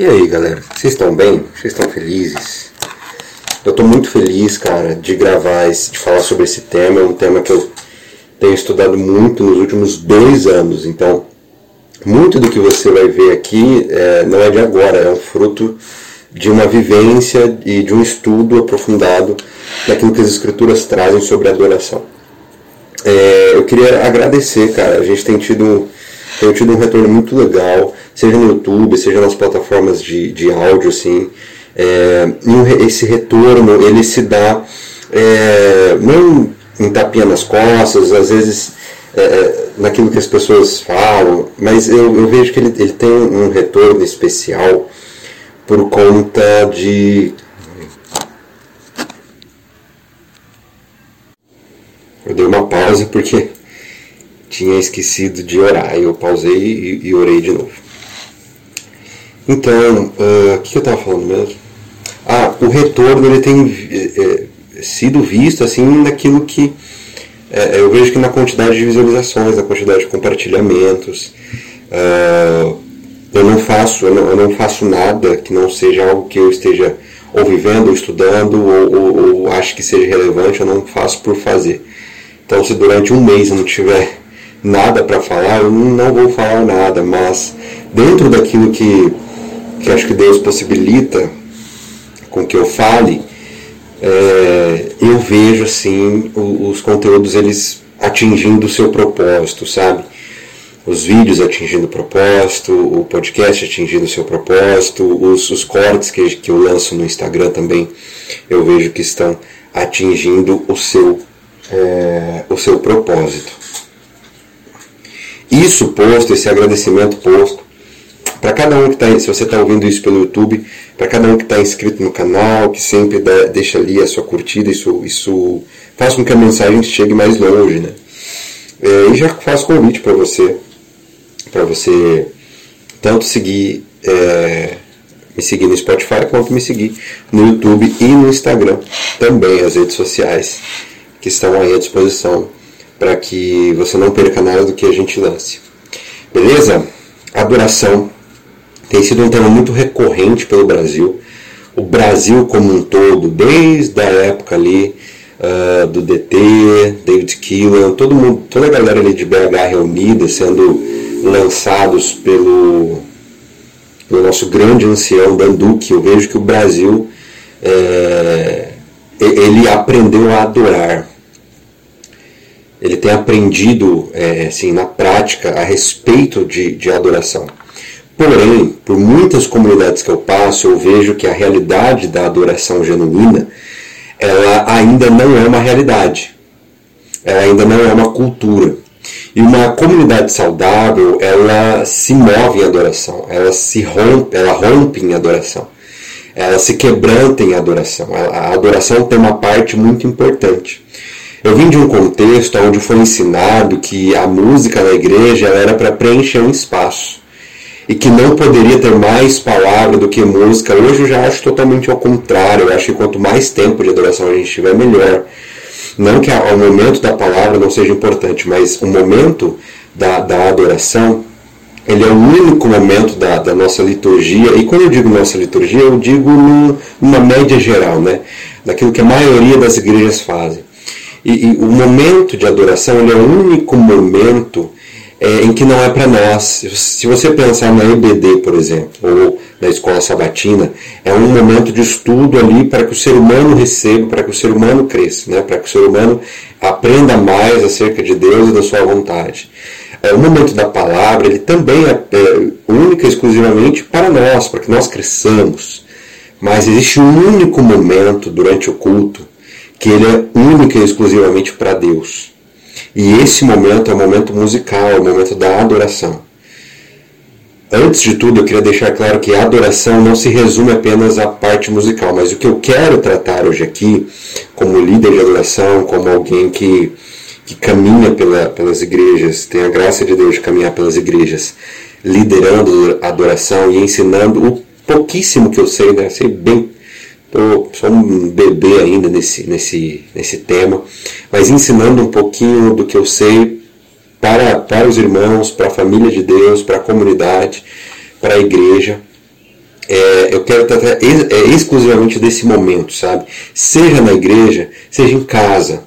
E aí, galera? Vocês estão bem? Vocês estão felizes? Eu estou muito feliz, cara, de gravar, esse, de falar sobre esse tema. É um tema que eu tenho estudado muito nos últimos dois anos. Então, muito do que você vai ver aqui é, não é de agora, é um fruto de uma vivência e de um estudo aprofundado daquilo que as escrituras trazem sobre a adoração. É, eu queria agradecer, cara. A gente tem tido, tem tido um retorno muito legal seja no YouTube, seja nas plataformas de, de áudio, assim. É, e esse retorno, ele se dá é, não em tapinha nas costas, às vezes é, é, naquilo que as pessoas falam, mas eu, eu vejo que ele, ele tem um retorno especial por conta de Eu dei uma pausa porque tinha esquecido de orar. Eu pausei e, e orei de novo. Então, ah, o uh, que eu estava falando mesmo? Ah, o retorno ele tem é, sido visto assim naquilo que é, eu vejo que na quantidade de visualizações, na quantidade de compartilhamentos. Uh, eu não faço, eu não, eu não, faço nada que não seja algo que eu esteja ou vivendo, ou estudando, ou, ou, ou acho que seja relevante, eu não faço por fazer. Então, se durante um mês eu não tiver nada para falar, eu não vou falar nada, mas dentro daquilo que que acho que Deus possibilita com que eu fale, é, eu vejo assim os, os conteúdos eles atingindo o seu propósito, sabe? Os vídeos atingindo o propósito, o podcast atingindo o seu propósito, os, os cortes que, que eu lanço no Instagram também eu vejo que estão atingindo o seu, é, o seu propósito. Isso posto, esse agradecimento posto, para cada um que está, se você está ouvindo isso pelo YouTube, para cada um que está inscrito no canal, que sempre dá, deixa ali a sua curtida, isso, isso faz com que a mensagem chegue mais longe, né? É, e já faço convite para você, para você tanto seguir, é, me seguir no Spotify, quanto me seguir no YouTube e no Instagram, também as redes sociais que estão aí à disposição para que você não perca nada do que a gente lance. Beleza? Adoração tem sido um tema muito recorrente pelo Brasil. O Brasil como um todo, desde a época ali uh, do DT, David Keelan, todo mundo, toda a galera ali de BH reunida, sendo lançados pelo, pelo nosso grande ancião Danduque, eu vejo que o Brasil é, ele aprendeu a adorar. Ele tem aprendido é, assim, na prática a respeito de, de adoração. Porém, por muitas comunidades que eu passo, eu vejo que a realidade da adoração genuína, ela ainda não é uma realidade. Ela ainda não é uma cultura. E uma comunidade saudável, ela se move em adoração, ela se rompe, ela rompe em adoração. Ela se quebranta em adoração. A adoração tem uma parte muito importante. Eu vim de um contexto onde foi ensinado que a música na igreja era para preencher um espaço e que não poderia ter mais palavra do que música. Hoje eu já acho totalmente ao contrário. Eu acho que quanto mais tempo de adoração a gente tiver, melhor. Não que o momento da palavra não seja importante, mas o momento da, da adoração, ele é o único momento da, da nossa liturgia. E quando eu digo nossa liturgia, eu digo no, numa média geral, né? daquilo que a maioria das igrejas fazem. E, e o momento de adoração é o único momento é, em que não é para nós. Se você pensar na EBD, por exemplo, ou na escola sabatina, é um momento de estudo ali para que o ser humano receba, para que o ser humano cresça, né? para que o ser humano aprenda mais acerca de Deus e da sua vontade. É, o momento da palavra, ele também é, é única e exclusivamente para nós, para que nós cresçamos. Mas existe um único momento durante o culto que ele é único e exclusivamente para Deus. E esse momento é o momento musical, é o momento da adoração. Antes de tudo, eu queria deixar claro que a adoração não se resume apenas à parte musical, mas o que eu quero tratar hoje aqui, como líder de adoração, como alguém que, que caminha pela, pelas igrejas, tem a graça de Deus de caminhar pelas igrejas, liderando a adoração e ensinando o pouquíssimo que eu sei, né? sei bem Estou só um bebê ainda nesse, nesse, nesse tema, mas ensinando um pouquinho do que eu sei para, para os irmãos, para a família de Deus, para a comunidade, para a igreja. é, eu quero tratar ex, é, exclusivamente desse momento, sabe? Seja na igreja, seja em casa.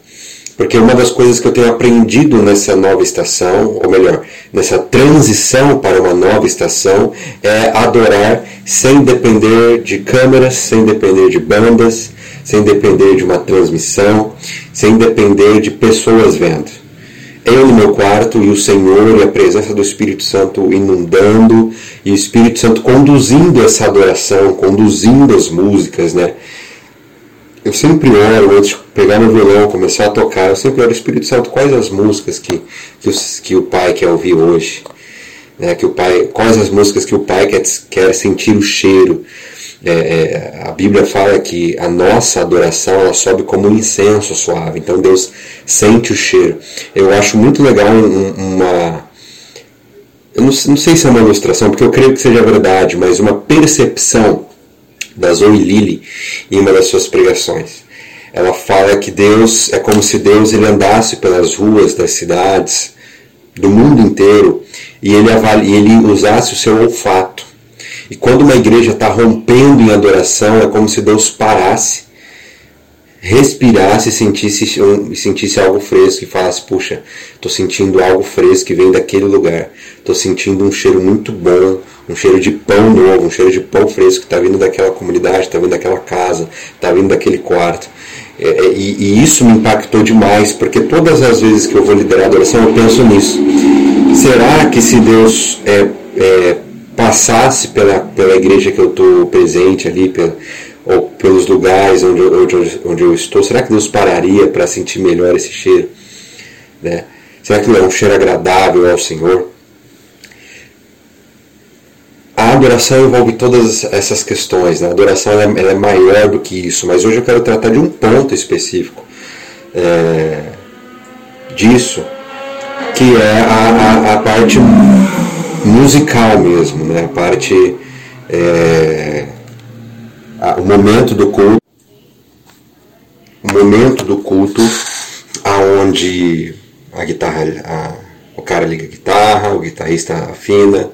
Porque uma das coisas que eu tenho aprendido nessa nova estação, ou melhor, nessa transição para uma nova estação, é adorar sem depender de câmeras, sem depender de bandas, sem depender de uma transmissão, sem depender de pessoas vendo. Eu no meu quarto e o Senhor e a presença do Espírito Santo inundando e o Espírito Santo conduzindo essa adoração, conduzindo as músicas, né? Eu sempre oro antes de pegar meu violão, começar a tocar, eu sempre oro Espírito Santo, quais as músicas que, que, o, que o Pai quer ouvir hoje? Né? Que o pai, quais as músicas que o Pai quer, quer sentir o cheiro? É, é, a Bíblia fala que a nossa adoração ela sobe como um incenso suave, então Deus sente o cheiro. Eu acho muito legal um, uma. Eu não, não, sei se é uma ilustração, porque eu creio que seja verdade, mas uma percepção da Zoe Lilly em uma das suas pregações. Ela fala que Deus é como se Deus ele andasse pelas ruas das cidades do mundo inteiro e ele, ele usasse o seu olfato e quando uma igreja está rompendo em adoração, é como se Deus parasse, respirasse e sentisse, e sentisse algo fresco e falasse: Puxa, estou sentindo algo fresco que vem daquele lugar. Estou sentindo um cheiro muito bom, um cheiro de pão novo, um cheiro de pão fresco que está vindo daquela comunidade, está vindo daquela casa, está vindo daquele quarto. É, é, e, e, isso me impactou demais, porque todas as vezes que eu vou liderar a adoração, eu penso nisso. Será que se Deus é, é passasse pela, pela igreja que eu estou presente ali, pela, ou pelos lugares onde, onde, onde eu estou, será que Deus pararia para sentir melhor esse cheiro? Né? Será que não é um cheiro agradável ao Senhor? A adoração envolve todas essas questões, né? a adoração ela é, ela é, maior do que isso, mas hoje eu quero tratar de um ponto específico é, disso, que é a, a, a parte musical mesmo, né? a parte. É, a, o momento do culto. O momento do culto aonde a guitarra. O cara liga a guitarra, o guitarrista afina,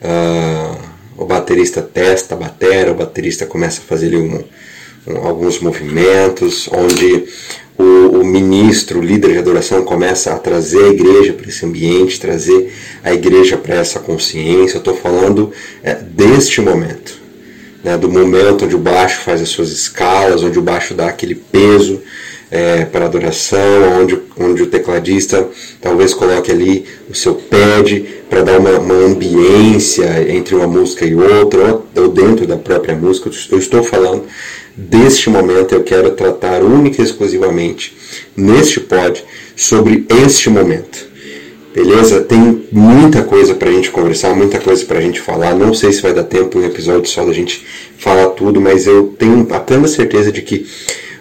uh, o baterista testa a bateria, o baterista começa a fazer ali um, um, alguns movimentos, onde o, o, ministro, o líder de adoração começa a trazer a igreja para esse ambiente, trazer a igreja para essa consciência. Eu estou falando é, deste momento, né, do momento onde o baixo faz as suas escalas, onde o baixo dá aquele peso é, para adoração, onde, onde o tecladista talvez coloque ali o seu pad para dar uma, uma ambiência entre uma música e outra, ou, dentro da própria música. Eu estou falando deste momento, eu quero tratar única e exclusivamente neste pod sobre este momento. Beleza? Tem muita coisa para a gente conversar, muita coisa para a gente falar. Não sei se vai dar tempo em um episódio só da gente falar tudo, mas eu tenho a plena certeza de que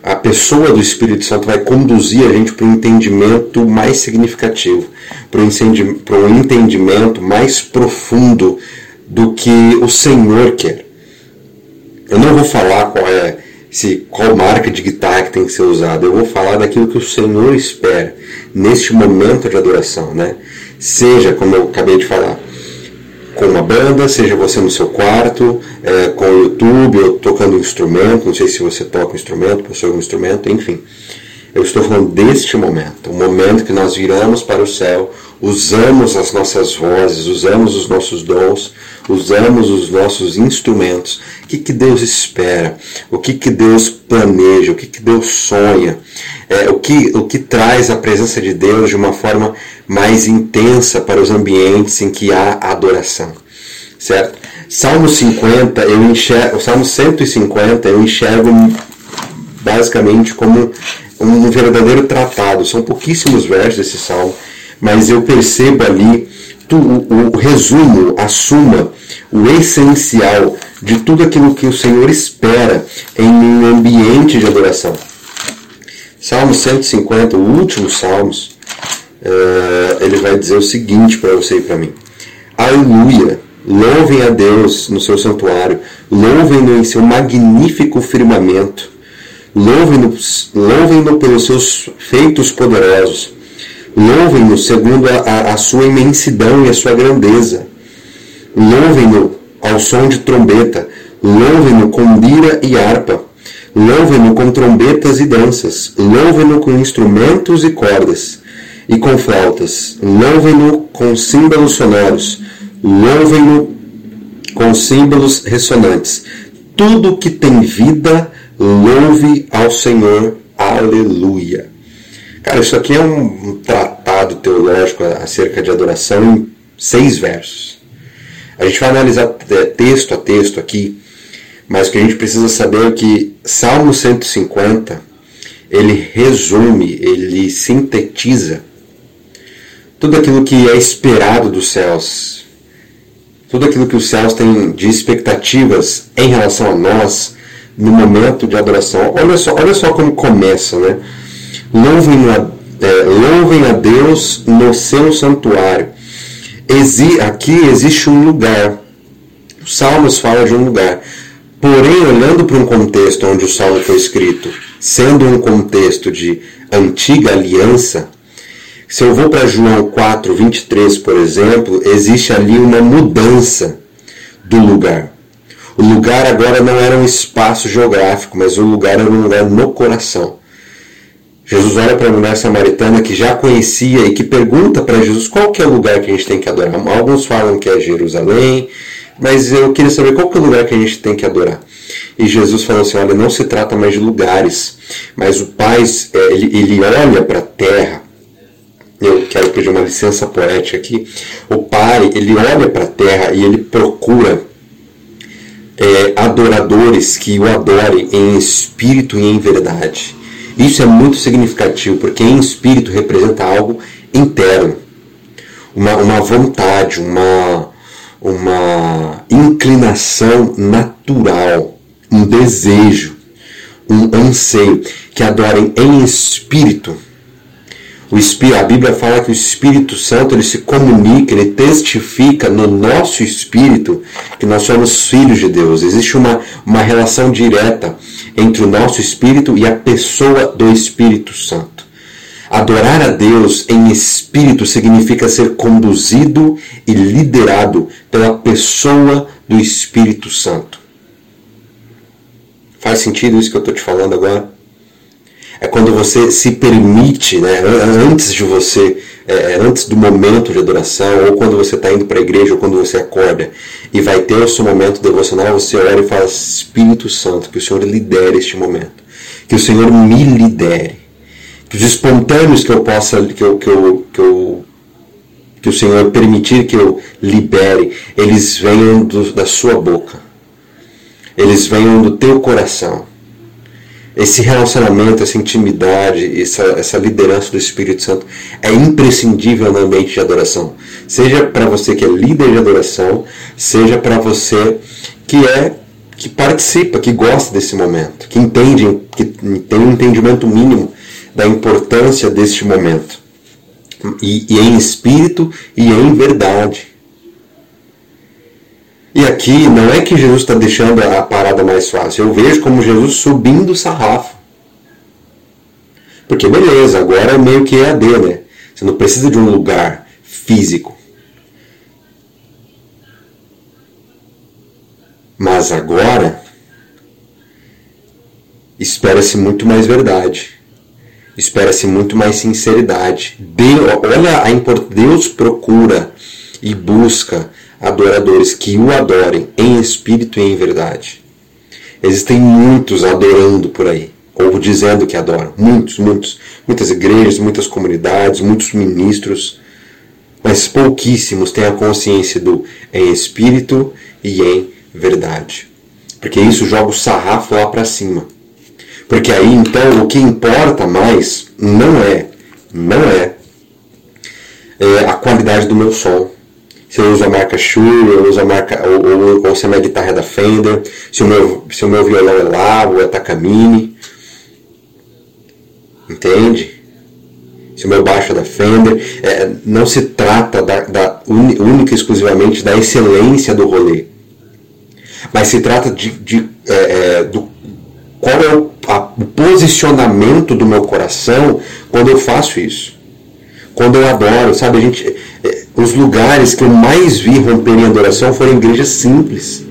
a pessoa do Espírito Santo vai conduzir a gente para um entendimento mais significativo, para um entendimento mais profundo do que o Senhor quer. Eu não vou falar qual é se qual marca de guitarra que tem que ser usada. Eu vou falar daquilo que o Senhor espera neste momento de adoração, né? Seja, como eu acabei de falar, com uma banda, seja você no seu quarto, é, com o YouTube, ou tocando um instrumento, não sei se você toca um instrumento, possui um instrumento, enfim. Eu estou falando deste momento, o momento que nós viramos para o céu, usamos as nossas vozes, usamos os nossos dons, usamos os nossos instrumentos. O que, que Deus espera? O que, que Deus planeja? O que, que Deus sonha? É, o, que, o que traz a presença de Deus de uma forma mais intensa para os ambientes em que há adoração. Certo? Salmo 50, eu enxergo, o Salmo 150 eu enxergo basicamente como um verdadeiro tratado. São pouquíssimos versos desse salmo, mas eu percebo ali tu, o, o resumo, a suma, o essencial de tudo aquilo que o Senhor espera em um ambiente de adoração. Salmo 150, o último Salmos, uh, ele vai dizer o seguinte para você e para mim: Aleluia! Louvem a Deus no seu santuário, louvem-no em seu magnífico firmamento, louvem-no louvem pelos seus feitos poderosos, Louvem-no segundo a, a, a, sua imensidão e a sua grandeza. Louvem-no ao som de trombeta. Louvem-no com lira e harpa. Louvem-no com trombetas e danças. Louvem-no com instrumentos e cordas e com flautas. Louvem-no com símbolos sonoros. Louvem-no com símbolos ressonantes. Tudo que tem vida, louve ao Senhor. Aleluia. Cara, isso aqui é um tratado teológico acerca de adoração em seis versos. A gente vai analisar é, texto a texto aqui, mas o que a gente precisa saber é que Salmo 150 ele resume, ele sintetiza tudo aquilo que é esperado dos céus, tudo aquilo que os céus têm de expectativas em relação a nós no momento de adoração. Olha só, olha só como começa, né? Louvem a, é, louvem a Deus no seu santuário. Exi, aqui existe um lugar. Os Salmos falam de um lugar. Porém, olhando para um contexto onde o Salmo foi escrito, sendo um contexto de antiga aliança, se eu vou para João 4, 23, por exemplo, existe ali uma mudança do lugar. O lugar agora não era um espaço geográfico, mas o lugar era um lugar no coração. Jesus olha para a mulher samaritana que já conhecia e que pergunta para Jesus qual que é o lugar que a gente tem que adorar. Alguns falam que é Jerusalém, mas eu queria saber qual que é o lugar que a gente tem que adorar. E Jesus falou assim: olha, não se trata mais de lugares, mas o Pai, é, ele, ele olha para a terra eu quero pedir uma licença poética aqui. O Pai, ele olha para a terra e ele procura é, adoradores que o adorem em espírito e em verdade. Isso é muito significativo, porque em espírito representa algo interno, uma, uma vontade, uma, uma inclinação natural, um desejo, um anseio, que adorem em espírito o Espírito, a Bíblia fala que o Espírito Santo ele se comunica, ele testifica no nosso espírito que nós somos filhos de Deus. Existe uma, uma relação direta entre o nosso espírito e a pessoa do Espírito Santo. Adorar a Deus em espírito significa ser conduzido e liderado pela pessoa do Espírito Santo. Faz sentido isso que eu estou te falando agora? é quando você se permite, né, antes de você, é, é, antes do momento de adoração, ou quando você está indo para a igreja, ou quando você acorda, e vai ter o seu momento devocional, você ora e fala, Espírito Santo, que o Senhor lidere este momento, que o Senhor me lidere, que os espontâneos que eu possa, que eu, que eu, que eu que o Senhor permitir que eu libere, eles venham do, da sua boca, eles venham do teu coração esse relacionamento, essa intimidade, essa, essa liderança do Espírito Santo é imprescindível no ambiente de adoração. Seja para você que é líder de adoração, seja para você que é que participa, que gosta desse momento, que entende, que tem um entendimento mínimo da importância deste momento. E, e em espírito e em verdade. E aqui não é que Jesus está deixando a parada mais fácil. Eu vejo como Jesus subindo o sarrafo. Porque beleza, agora é meio que EAD, né? Você não precisa de um lugar físico. Mas agora espera-se muito mais verdade. Espera-se muito mais sinceridade. Deus, olha a importância. Deus procura e busca adoradores que o adorem em espírito e em verdade. Existem muitos adorando por aí, ou dizendo que adoram. Muitos, muitos. Muitas igrejas, muitas comunidades, muitos ministros. Mas pouquíssimos têm a consciência do em espírito e em verdade. Porque isso joga o sarrafo lá para cima. Porque aí então o que importa mais não é, não é, é a qualidade do meu som se eu uso a marca Shure, eu uso a marca, ou, ou, ou se a minha guitarra é da Fender, se o meu, se o meu violão é Lavo, é Takamine. Entende? Se o meu baixo é da Fender. É, não se trata da, da única e exclusivamente da excelência do rolê. Mas se trata de, de é, é, do qual é o, a, o posicionamento do meu coração quando eu faço isso. Quando eu adoro, sabe? A gente, os lugares que eu mais vi romper em adoração foram igrejas simples.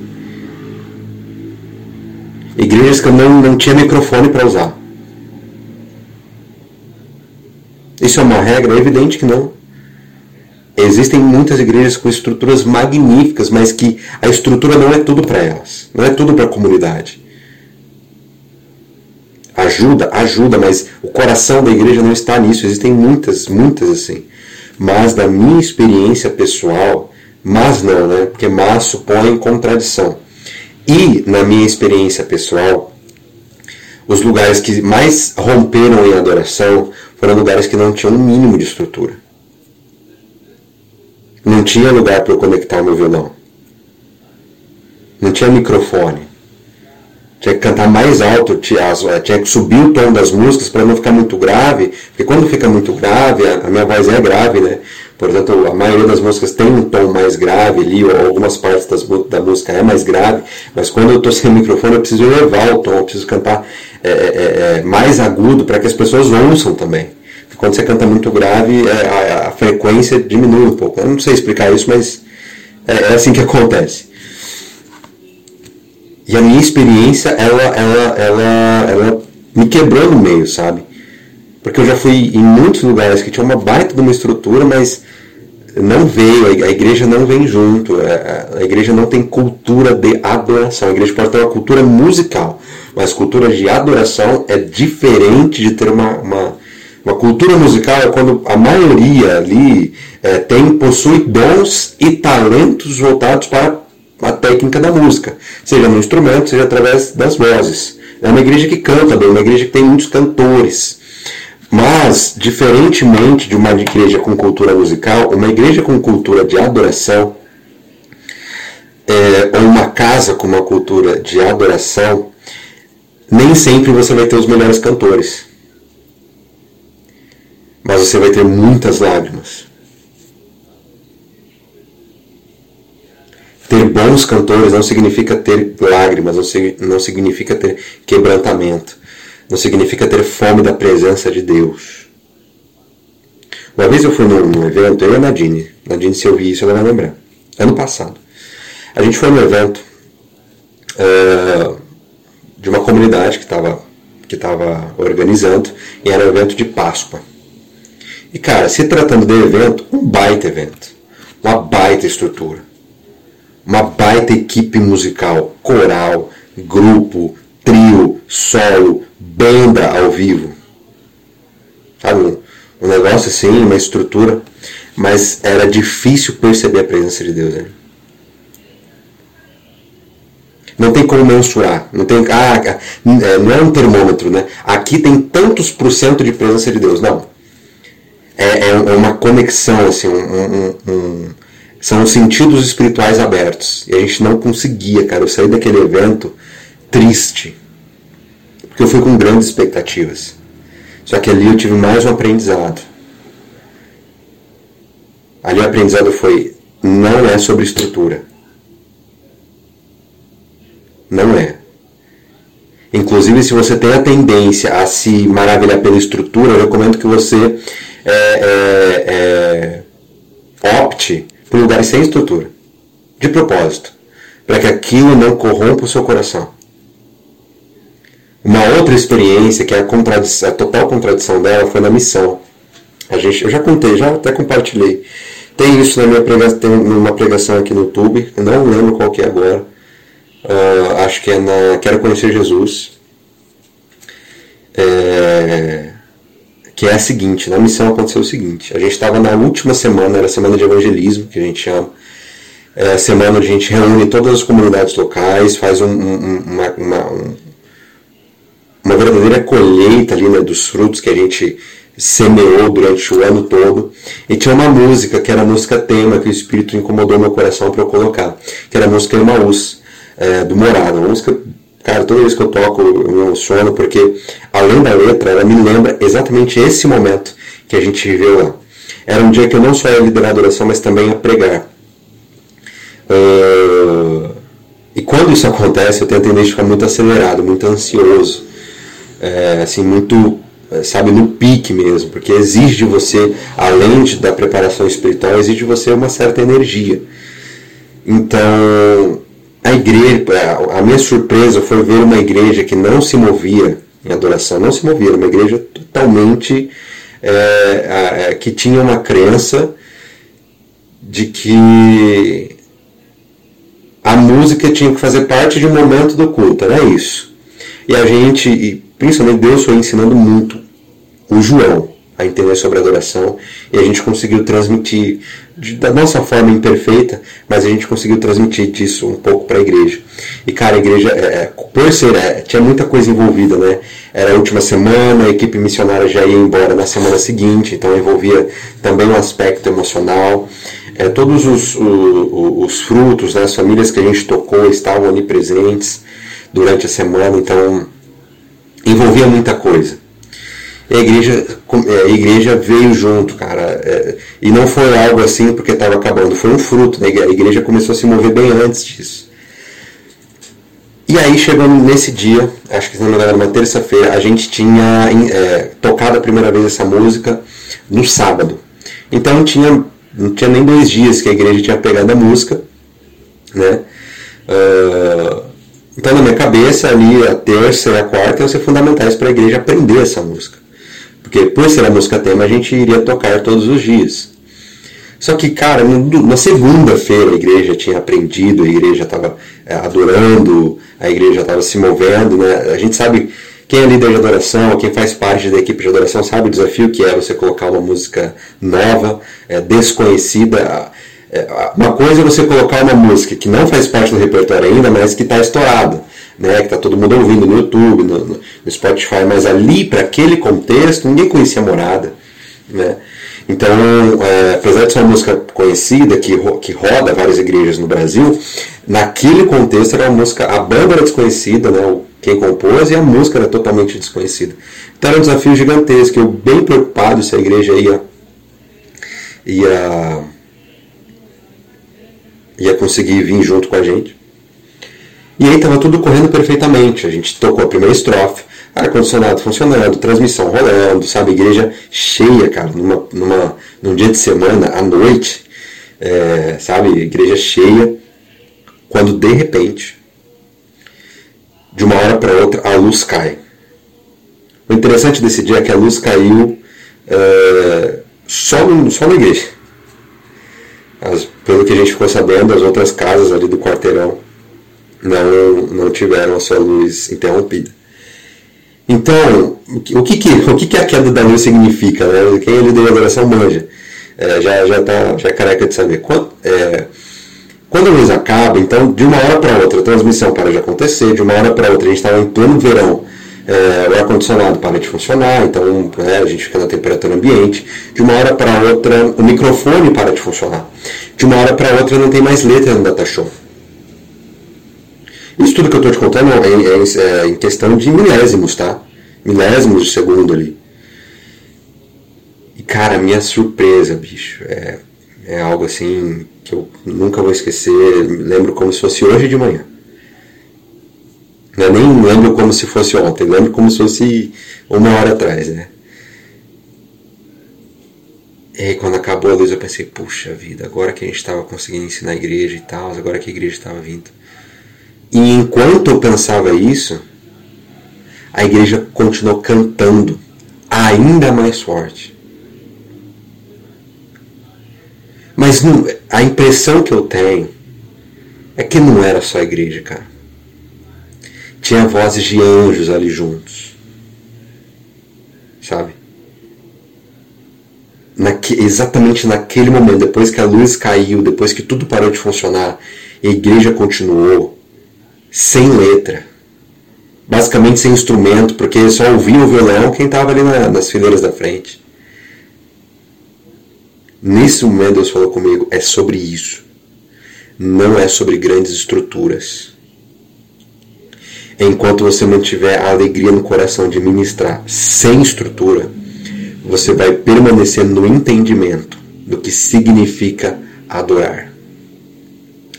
Igrejas que eu não, não tinha microfone para usar. Isso é uma regra? É evidente que não. Existem muitas igrejas com estruturas magníficas, mas que a estrutura não é tudo para elas, não é tudo para a comunidade. Ajuda, ajuda, mas o coração da igreja não está nisso. Existem muitas, muitas assim. Mas da minha experiência pessoal, mas não, né? Porque mas supõe contradição. E na minha experiência pessoal, os lugares que mais romperam em adoração foram lugares que não tinham um mínimo de estrutura. Não tinha lugar para eu conectar o meu violão. Não tinha microfone. Tinha que cantar mais alto, tinha, tinha que subir o tom das músicas para não ficar muito grave, porque quando fica muito grave, a minha voz é grave, né? Portanto, a maioria das músicas tem um tom mais grave ali, ou algumas partes das, da música é mais grave, mas quando eu estou sem microfone eu preciso elevar o tom, eu preciso cantar é, é, é, mais agudo para que as pessoas ouçam também quando você canta muito grave, é, a, a, frequência diminui um pouco. Eu não sei explicar isso, mas é, é, assim que acontece. E a minha experiência, ela, ela, ela, ela me quebrou no meio, sabe? Porque eu já fui em muitos lugares que tinha uma baita de uma estrutura, mas não veio, a igreja não vem junto, é, a igreja não tem cultura de adoração. A igreja pode ter uma cultura musical, mas cultura de adoração é diferente de ter uma, uma uma cultura musical é quando a maioria ali é, tem, possui dons e talentos voltados para a técnica da música, seja no instrumento, seja através das vozes. É uma igreja que canta bem, uma igreja que tem muitos cantores. Mas, diferentemente de uma igreja com cultura musical, uma igreja com cultura de adoração, é, ou uma casa com uma cultura de adoração, nem sempre você vai ter os melhores cantores mas você vai ter muitas lágrimas. Ter bons cantores não significa ter lágrimas, não significa ter quebrantamento, não significa ter fome da presença de Deus. Uma vez eu fui num, evento, eu e a Nadine, Nadine, se eu vi isso, ela vai lembrar. Ano passado. A gente foi num evento uh, de uma comunidade que estava que tava organizando, e era um evento de Páscoa. E cara, se tratando de evento, um baita evento, uma baita estrutura, uma baita equipe musical, coral, grupo, trio, solo, banda ao vivo. Sabe? Um negócio assim, uma estrutura, mas era difícil perceber a presença de Deus. Né? Não tem como mensurar. Não tem. Ah, é, não é um termômetro, né? Aqui tem tantos por cento de presença de Deus. Não é, é, é uma conexão, assim, um, um, são sentidos espirituais abertos. E a gente não conseguia, cara. Eu saí daquele evento triste. Porque eu fui com grandes expectativas. Só que ali eu tive mais um aprendizado. Ali o aprendizado foi: não é sobre estrutura. Não é. Inclusive, se você tem a tendência a se maravilhar pela estrutura, eu recomendo que você é, é, é, opte por lugares sem estrutura, de propósito, para que aquilo não corrompa o seu coração. Uma outra experiência, que é a, a total contradição dela, foi na missão. A gente, eu já contei, já até compartilhei. Tem isso na minha pregação, tem uma pregação aqui no YouTube, não lembro qual que é agora. Uh, acho que é na Quero Conhecer Jesus. É, que é a seguinte, na missão aconteceu o seguinte, a gente estava na última semana, era a semana de evangelismo, que a gente chama, é semana onde a gente reúne todas as comunidades locais, faz um, um, uma, uma, um, uma, verdadeira colheita ali né, dos frutos que a gente semeou durante o ano todo. E tinha uma música, que era a música tema, que o Espírito incomodou meu coração para eu colocar, que era a música Emaús, é, do Morado, uma música Cara, toda vez que eu toco eu me emociono porque, além da letra, ela me lembra exatamente esse momento que a gente viveu lá. Era um dia que eu não só ia liderar a adoração, mas também ia pregar. Uh, e quando isso acontece, eu tenho a tendência de ficar muito acelerado, muito ansioso, é, assim, muito, sabe, no pique mesmo, porque exige de você, além de, da preparação espiritual, exige de você uma certa energia. Então, a igreja, a minha surpresa foi ver uma igreja que não se movia em adoração, não se movia, uma igreja totalmente é, é, que tinha uma crença de que a música tinha que fazer parte de um momento do culto, era isso. E a gente, e principalmente Deus foi ensinando muito o João a entender sobre adoração e a gente conseguiu transmitir da nossa forma imperfeita, mas a gente conseguiu transmitir disso um pouco para a igreja. E cara, a igreja, é, é, por ser, é, tinha muita coisa envolvida, né? Era a última semana, a equipe missionária já ia embora na semana seguinte, então envolvia também um aspecto emocional. É, todos os, os, os frutos, né, as famílias que a gente tocou estavam ali presentes durante a semana, então envolvia muita coisa. E a igreja, é, a igreja veio junto, cara. É, e não foi algo assim porque estava acabando, foi um fruto. Né? A igreja começou a se mover bem antes disso. E aí, chegando nesse dia, acho que se não me engano, uma terça-feira, a gente tinha é, tocado a primeira vez essa música no sábado. Então tinha, não tinha nem dois dias que a igreja tinha pegado a música, né? Uh, então na minha cabeça ali a terça e a quarta iam ser fundamentais para a igreja aprender essa música. Porque por ser música tema a gente iria tocar todos os dias. Só que, cara, na segunda-feira a igreja tinha aprendido, a igreja estava é, adorando, a igreja estava se movendo, né? A gente sabe, quem é líder de adoração, quem faz parte da equipe de adoração, sabe o desafio que é você colocar uma música nova, é, desconhecida. É, uma coisa é você colocar uma música que não faz parte do repertório ainda, mas que está estourado né, que está todo mundo ouvindo no YouTube, no, no Spotify, mas ali, para aquele contexto, ninguém conhecia a morada. Né? Então, é, apesar de ser uma música conhecida, que, que roda várias igrejas no Brasil, naquele contexto era uma música, a banda era desconhecida, né, quem compôs, e a música era totalmente desconhecida. Então era um desafio gigantesco, eu bem preocupado se a igreja ia, ia, ia conseguir vir junto com a gente. E aí estava tudo correndo perfeitamente. A gente tocou a primeira estrofe, ar-condicionado funcionando, transmissão rolando, sabe? Igreja cheia, cara, numa, numa, num dia de semana, à noite, é, sabe? Igreja cheia, quando de repente, de uma hora para outra, a luz cai. O interessante desse dia é que a luz caiu é, só, no, só na igreja. As, pelo que a gente ficou sabendo, as outras casas ali do quarteirão não, não tiveram a sua luz interrompida. Então, o que, que, o que, que a queda da luz significa? Né? Quem é líder de adoração manja. É, já, já, tá, já é careca de saber. Quando, é, quando a luz acaba, então, de uma hora para outra, a transmissão para de acontecer, de uma hora para outra, a gente estava em pleno verão, é, o ar-condicionado para de funcionar, então né, a gente fica na temperatura ambiente. De uma hora para outra, o microfone para de funcionar. De uma hora para outra, não tem mais letra no data show. Isso tudo que eu estou te contando é, é, é, em questão de milésimos, tá? Milésimos de segundo ali. E cara, minha surpresa, bicho, é, é algo assim que eu nunca vou esquecer. Lembro como se fosse hoje de manhã. Eu nem lembro como se fosse ontem, lembro como se fosse uma hora atrás, né? E aí, quando acabou a luz, eu pensei, puxa vida, agora que a gente estava conseguindo ensinar a igreja e tal, agora que a igreja estava vindo. E enquanto eu pensava isso, a igreja continuou cantando ainda mais forte. Mas não, a impressão que eu tenho é que não era só a igreja, cara. Tinha vozes de anjos ali juntos. Sabe? Naque, exatamente naquele momento, depois que a luz caiu, depois que tudo parou de funcionar, a igreja continuou, sem letra. Basicamente sem instrumento, porque só ouvia o violão quem estava ali na, nas fileiras da frente. Nesse momento Deus falou comigo, é sobre isso. Não é sobre grandes estruturas. Enquanto você mantiver a alegria no coração de ministrar sem estrutura, você vai permanecer no entendimento do que significa adorar.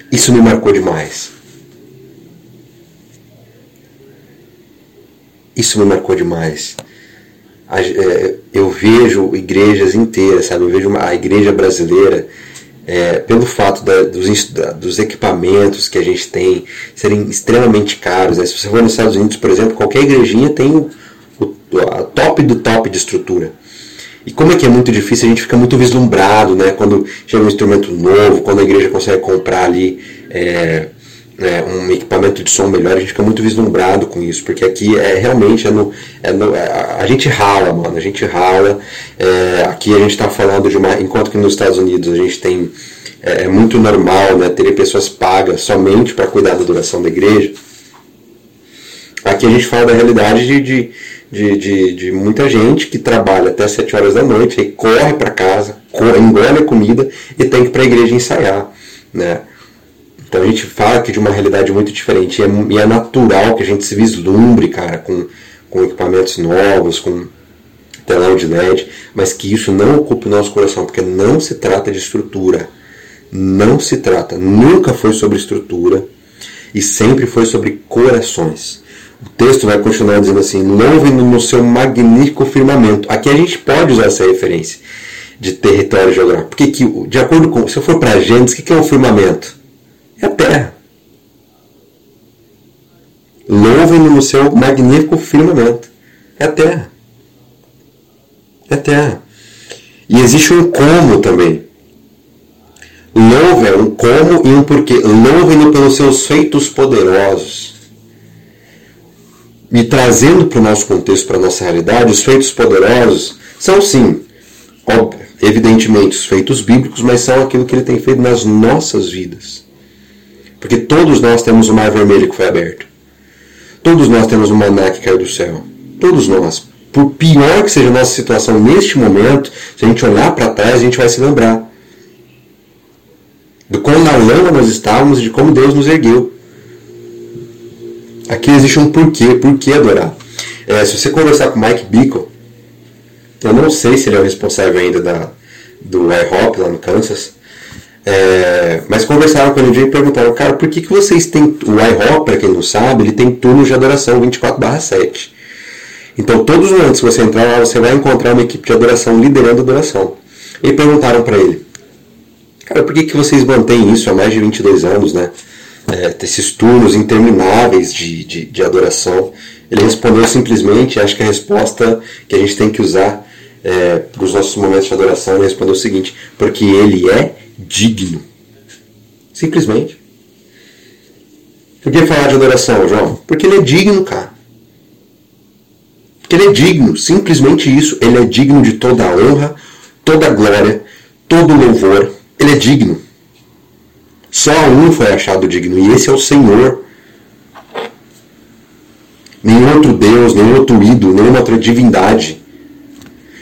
Isso me marcou demais. Isso me marcou demais. É, eu vejo igrejas inteiras, sabe? Eu vejo a igreja brasileira é, pelo fato da, dos, da, dos, equipamentos que a gente tem serem extremamente caros. Né? Se você for nos Estados Unidos, por exemplo, qualquer igrejinha tem o, o a top do top de estrutura. E como é que é muito difícil, a gente fica muito vislumbrado, né? Quando chega um instrumento novo, quando a igreja consegue comprar ali é, é, um equipamento de som melhor, a gente fica muito vislumbrado com isso, porque aqui é realmente é no, é no, é, a gente rala, mano, a gente rala. É, aqui a gente está falando de uma, enquanto que nos Estados Unidos a gente tem é, é muito normal, né, ter pessoas pagas somente para cuidar da duração da igreja. Aqui a gente fala da realidade de, de de, de, de muita gente que trabalha até 7 horas da noite, corre para casa, engole a comida e tem que ir para a igreja ensaiar. Né? Então a gente fala aqui de uma realidade muito diferente. E é, e é natural que a gente se vislumbre, cara, com, com equipamentos novos, com telão de LED, mas que isso não ocupe o nosso coração, porque não se trata de estrutura. Não se trata, nunca foi sobre estrutura e sempre foi sobre corações. O texto vai continuar dizendo assim: louve no seu magnífico firmamento. Aqui a gente pode usar essa referência de território geográfico. Porque, que, de acordo com. Se eu for para Gênesis, o que é um firmamento? É a terra. louve no seu magnífico firmamento. É a terra. É a terra. E existe um como também. Louve é um como e um porquê. Louve-no pelos seus feitos poderosos e trazendo para o nosso contexto, para a nossa realidade, os feitos poderosos são sim, evidentemente, os feitos bíblicos, mas são aquilo que ele tem feito nas nossas vidas. Porque todos nós temos o mar vermelho que foi aberto. Todos nós temos o maná que caiu do céu. Todos nós. Por pior que seja a nossa situação neste momento, se a gente olhar para trás, a gente vai se lembrar do quão na lama nós estávamos e de como Deus nos ergueu. Aqui existe um porquê, por que adorar. É, se você conversar com Mike Bickle, eu não sei se ele é o responsável ainda da, do iHop lá no Kansas, é, mas conversaram com ele e perguntaram, cara, por que, que vocês têm. O iHop, para quem não sabe, ele tem turnos de adoração 24/7. Então, todos os momentos que você entrar lá, você vai encontrar uma equipe de adoração liderando a adoração. E perguntaram para ele, cara, por que, que vocês mantêm isso há mais de 22 anos, né? é, esses turnos intermináveis de, de, de, adoração. Ele respondeu simplesmente, acho que a resposta que a gente tem que usar é, para os nossos momentos de adoração, ele respondeu o seguinte: porque ele é digno. Simplesmente. Por que falar de adoração, João? Porque ele é digno, cara. Porque ele é digno, simplesmente isso. Ele é digno de toda a honra, toda a glória, todo o louvor. Ele é digno. Só um foi achado digno, e esse é o Senhor. Nenhum outro Deus, nenhum outro ídolo, nenhuma outra divindade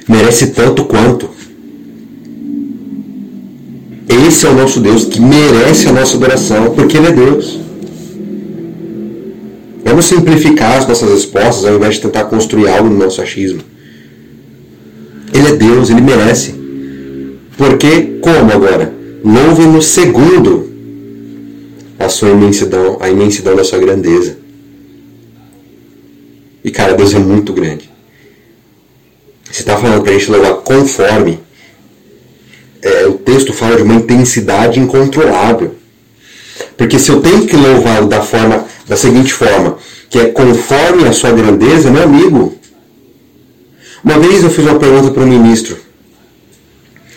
merece tanto quanto. Esse é o nosso Deus que merece a nossa adoração, porque Ele é Deus. Vamos simplificar as nossas respostas ao invés de tentar construir algo no nosso achismo. Ele é Deus, Ele merece. Porque, como agora? Louve no segundo a sua imensidão, a imensidão da sua grandeza. E cara, Deus é muito grande. Você está falando para a gente louvar conforme. É, o texto fala de uma intensidade incontrolável. Porque se eu tenho que louvá-lo da forma, da seguinte forma, que é conforme a sua grandeza, meu amigo. Uma vez eu fiz uma pergunta para o ministro.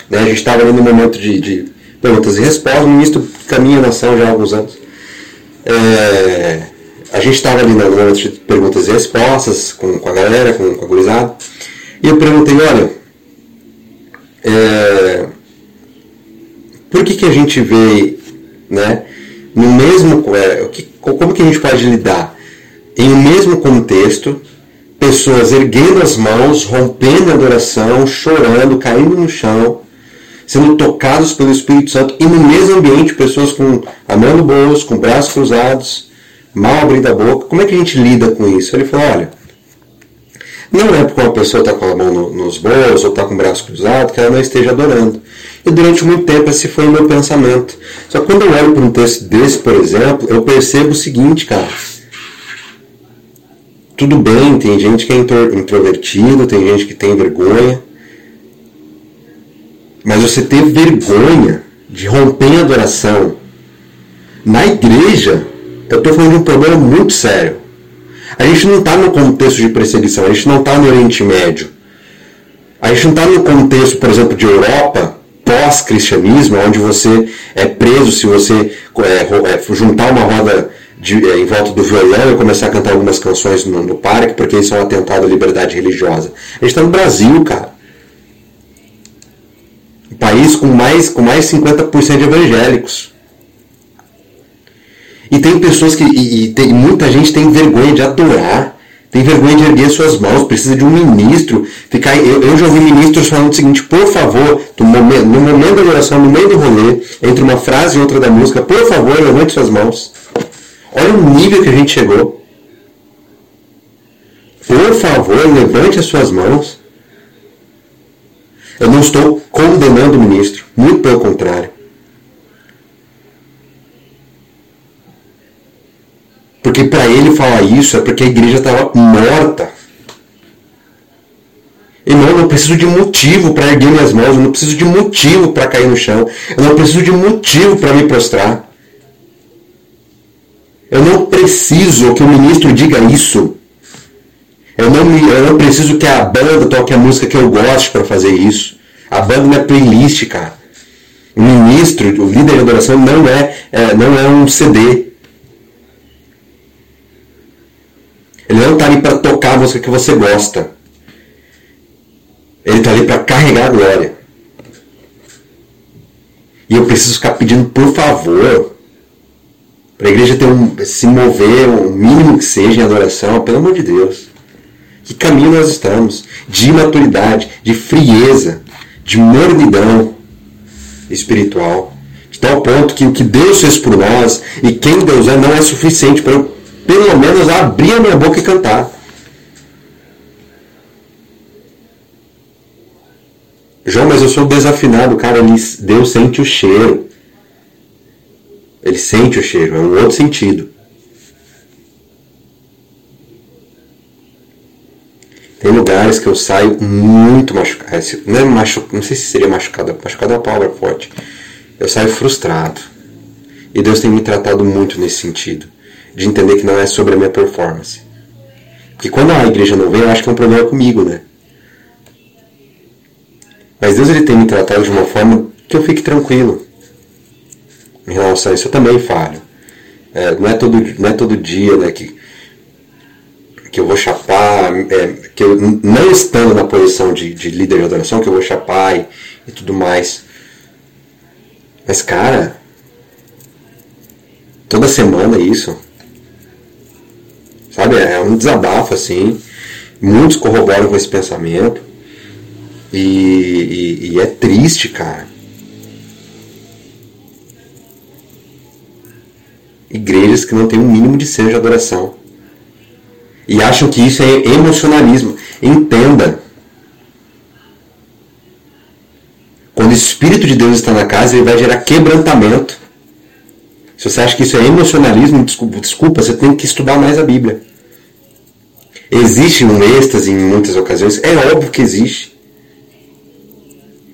Né, a gente estava ali no momento de, de perguntas e respostas. O ministro caminha na nação já há alguns anos. É, a gente estava ali no momento de perguntas e respostas com, com a galera, com, com a gurizada. E eu perguntei, olha, é, por que, que a gente vê, né, no mesmo, é, como que a gente pode lidar em um mesmo contexto, pessoas erguendo as mãos, rompendo a adoração, chorando, caindo no chão, sendo tocados pelo Espírito Santo e no mesmo ambiente, pessoas com a mão no bolso, com braços cruzados, mal abrindo a boca. Como é que a gente lida com isso? Ele falou: olha, não é porque uma pessoa está com a mão no, nos bolsos ou está com o braço cruzado que ela não esteja adorando. E durante muito tempo esse foi o meu pensamento. Só que quando eu olho para um texto desse, por exemplo, eu percebo o seguinte, cara. Tudo bem, tem gente que é introvertido, tem gente que tem vergonha, mas você ter vergonha de romper a adoração na igreja, eu estou falando de um problema muito sério. A gente não está no contexto de perseguição, a gente não está no Oriente Médio. A gente não está no contexto, por exemplo, de Europa, pós-cristianismo, onde você é preso se você é, é, juntar uma roda de, é, em volta do violão e começar a cantar algumas canções no, no parque, porque isso é um atentado à liberdade religiosa. A gente está no Brasil, cara. Um país com mais, com mais 50% de evangélicos. E tem pessoas que. E, e tem, muita gente tem vergonha de adorar, tem vergonha de erguer suas mãos, precisa de um ministro. Ficar, eu, eu já ouvi ministros falando o seguinte: por favor, no momento, no momento da oração, no meio do rolê, entre uma frase e outra da música, por favor, levante suas mãos. Olha o nível que a gente chegou. Por favor, levante as suas mãos. Eu não estou condenando o ministro, muito pelo contrário. Porque para ele falar isso é porque a igreja estava morta. Irmão, eu não preciso de motivo para erguer minhas mãos, eu não preciso de motivo para cair no chão, eu não preciso de motivo para me prostrar. Eu não preciso que o ministro diga isso. Eu não, me, eu não preciso que a banda toque a música que eu gosto para fazer isso. A banda não é playlist, cara. O ministro, o líder de adoração não é, é não é um CD. Ele não está ali para tocar a música que você gosta. Ele está ali para carregar a glória. E eu preciso ficar pedindo, por favor, para a igreja ter um, se mover o mínimo que seja em adoração, pelo amor de Deus. Que caminho nós estamos? De imaturidade, de frieza, de mornidão espiritual. De tal ponto que o que Deus fez por nós e quem Deus é não é suficiente para eu pelo menos abrir a minha boca e cantar. João, mas eu sou desafinado, cara. Deus sente o cheiro. Ele sente o cheiro, é um outro sentido. Tem lugares que eu saio muito machucado. É, não, é machu... não sei se seria machucado. Machucado é uma palavra forte. Eu saio frustrado. E Deus tem me tratado muito nesse sentido de entender que não é sobre a minha performance. Porque quando a igreja não vem, eu acho que é um problema comigo, né? Mas Deus ele tem me tratado de uma forma que eu fique tranquilo. Em relação a isso, eu também falho. É, não, é todo, não é todo dia né, que, que eu vou chapar, é, que eu não estando na posição de, de líder de adoração, que eu vou chapar e, e tudo mais. Mas, cara, toda semana isso. Sabe? É um desabafo assim. Muitos corroboram com esse pensamento. E, e, e é triste, cara. Igrejas que não têm um mínimo de senso de adoração. E acham que isso é emocionalismo. Entenda. Quando o Espírito de Deus está na casa, ele vai gerar quebrantamento. Se você acha que isso é emocionalismo, desculpa, desculpa, você tem que estudar mais a Bíblia. Existe um êxtase em muitas ocasiões? É óbvio que existe.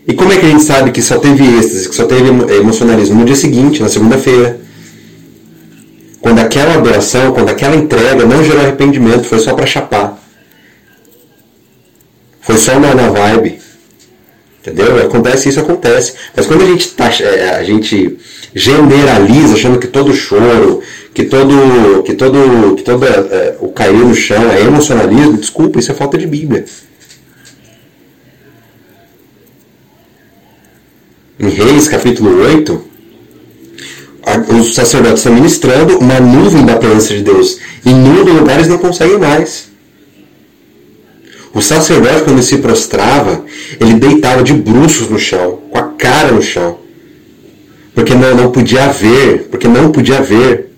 E como é que a gente sabe que só teve êxtase, que só teve emocionalismo? No dia seguinte, na segunda-feira. Quando aquela adoração, quando aquela entrega não gerou arrependimento, foi só para chapar. Foi só uma na vibe. Entendeu? Acontece isso, acontece. Mas quando a gente, tá, é, a gente generaliza, achando que todo choro, que todo, que todo, que todo é, o cair no chão é emocionalismo, desculpa, isso é falta de Bíblia. Em Reis, capítulo 8, os sacerdotes estão ministrando, uma nuvem da presença de Deus inunda o lugar, eles não conseguem mais. O sacerdote, quando se prostrava, ele deitava de bruços no chão, com a cara no chão. Porque não, não podia haver, porque não podia haver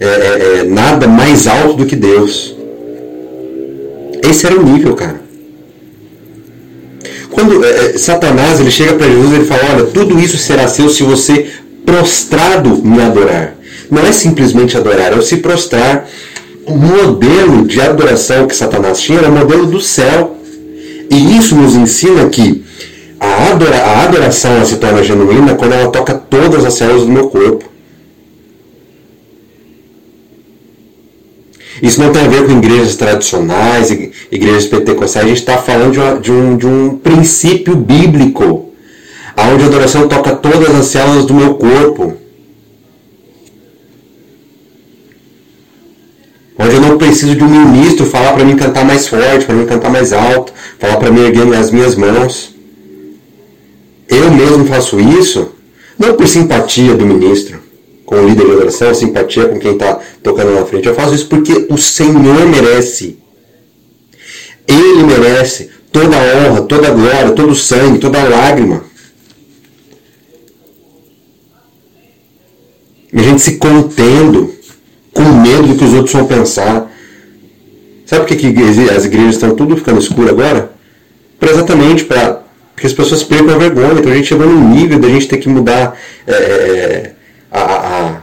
é, é, é, nada mais alto do que Deus. Esse era o nível, cara. Quando é, é Satanás ele chega para Jesus ele fala: Olha, tudo isso será seu se você prostrado me adorar. Não é simplesmente adorar, é se prostrar o modelo de adoração que Satanás tinha era o modelo do céu. E isso nos ensina que A, adora, a adoração se torna genuína quando ela toca todas as células do meu corpo. Isso não tem a ver com igrejas tradicionais, igrejas pentecostais, a gente está falando de, uma, de, um, de um princípio bíblico, onde a adoração toca todas as células do meu corpo. Onde eu não preciso de um ministro falar para mim cantar mais forte, para mim cantar mais alto, falar para mim erguer as minhas mãos. Eu mesmo faço isso, não por simpatia do ministro, com o líder de adoração, simpatia com quem está tocando na frente. Eu faço isso porque o Senhor merece. Ele merece toda a honra, toda a glória, todo o sangue, toda a lágrima. E a gente se contendo com medo do que os outros vão pensar. Sabe por que, que as igrejas estão tudo ficando escuras agora? Pra exatamente para que as pessoas percam a vergonha. Então a gente chegou num nível da gente ter que mudar é, é a, a,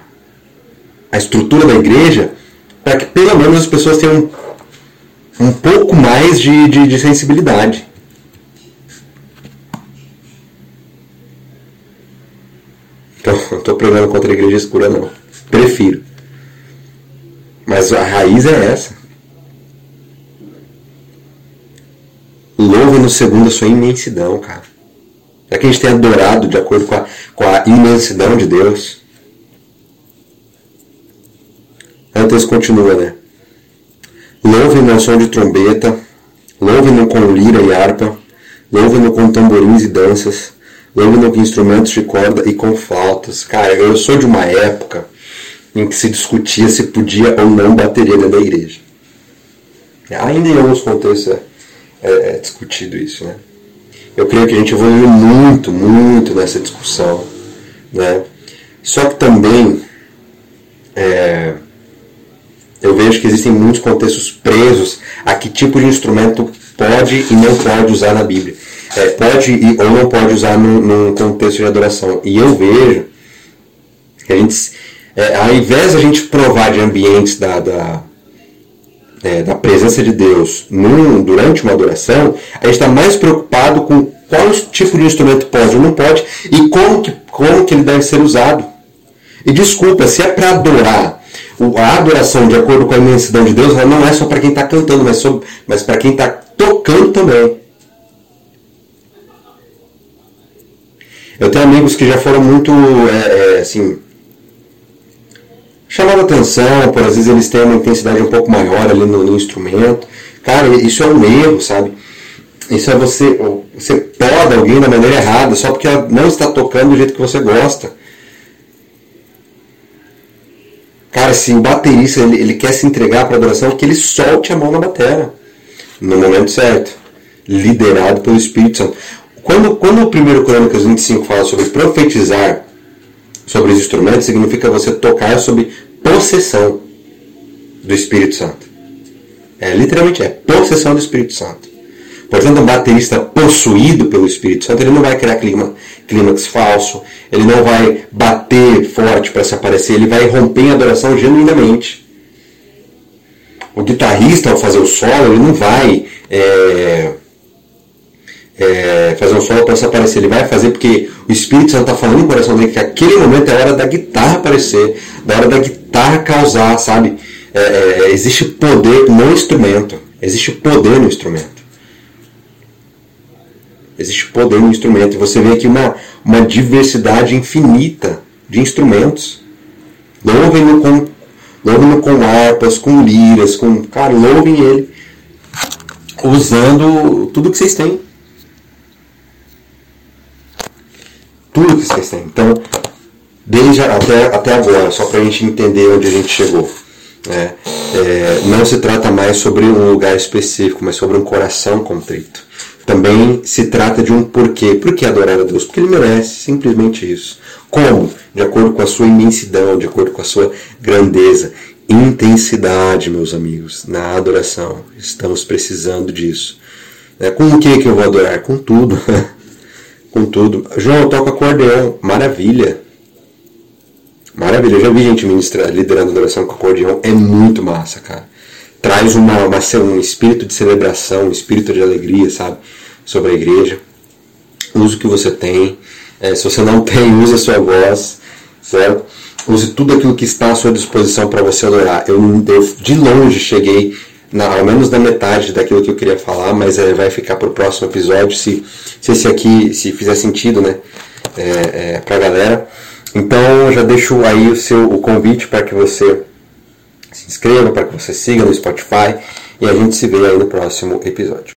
a estrutura da igreja para que pelo menos as pessoas tenham um, um pouco mais de, de, de sensibilidade. Então, não estou pregando contra a igreja escura, não. Prefiro. Mas a raiz é essa. Louve no segundo a sua imensidão, cara. É que a gente tem adorado de acordo com a, com a imensidão de Deus. Antes continua, né? Louve-no ao som de trombeta, louve-no com lira e harpa, louve-no com tamborins e danças, louve-no com instrumentos de corda e com flautas. Cara, eu sou de uma época em que se discutia se podia ou não bateria dentro da igreja. Ainda em alguns contextos é, é, é discutido isso, né? Eu creio que a gente evoluiu muito, muito nessa discussão, né? Só que também é, eu vejo que existem muitos contextos presos a que tipo de instrumento pode e não pode usar na Bíblia. É, pode e, ou não pode usar num, num, contexto de adoração. E eu vejo que a gente, é, ao invés de a gente provar de ambientes da, da, é, da presença de Deus num, durante uma adoração, a gente está mais preocupado com qual tipo de instrumento pode ou não pode e como que, como que ele deve ser usado. E desculpa, se é para adorar a adoração, de acordo com a imensidão de Deus, ela não é só para quem está cantando, mas, mas para quem está tocando também. Eu tenho amigos que já foram muito, é, é, assim, chamando atenção, por às vezes eles têm uma intensidade um pouco maior ali no, no instrumento. Cara, isso é um erro, sabe? Isso é você, você poda alguém da maneira errada, só porque ela não está tocando do jeito que você gosta. Cara, se o baterista ele, ele quer se entregar para a adoração, que ele solte a mão na bateria no momento certo, liderado pelo Espírito Santo. Quando, quando o 1 Crônicas 25 fala sobre profetizar sobre os instrumentos, significa você tocar sobre possessão do Espírito Santo. É, literalmente é possessão do Espírito Santo. Portanto, um baterista possuído pelo Espírito Santo, ele não vai criar clima, clímax falso, ele não vai bater forte para se aparecer, ele vai romper em adoração genuinamente. O guitarrista, ao fazer o solo, ele não vai é, é, fazer um solo para se aparecer, ele vai fazer porque o Espírito Santo está falando no coração dele que aquele momento é a hora da guitarra aparecer, da hora da guitarra causar, sabe? É, é existe poder no instrumento, existe poder no instrumento. Existe poder no instrumento. E você vê aqui uma, uma diversidade infinita de instrumentos. Louvem-no com, louvem com harpas, com liras, com. Cara, louvem ele usando tudo que vocês têm. Tudo que vocês têm. Então, desde até, até agora, só para a gente entender onde a gente chegou. Né? É, não se trata mais sobre um lugar específico, mas sobre um coração contrito também se trata de um porquê. Por que adorar a Deus? Porque ele merece, simplesmente isso. Como? De acordo com a sua imensidão, de acordo com a sua grandeza. Intensidade, meus amigos, na adoração. Estamos precisando disso. É, com o que, que eu vou adorar? Com tudo. com tudo. João, toca acordeão. Maravilha. Maravilha. Eu já vi gente ministrar, liderando adoração com acordeão. É muito massa, cara traz uma, uma, um espírito de celebração, um espírito de alegria, sabe, sobre a igreja. use o que você tem. É, se você não tem, use a sua voz, certo? Use tudo aquilo que está à sua disposição para você adorar. Eu, eu de longe cheguei na, ao menos na metade daquilo que eu queria falar, mas é, vai ficar para o próximo episódio, se, se esse aqui se fizer sentido, né, é, é, para a galera. Então já deixo aí o seu o convite para que você se inscreva, para que você siga no Spotify e a gente se vê aí no próximo episódio.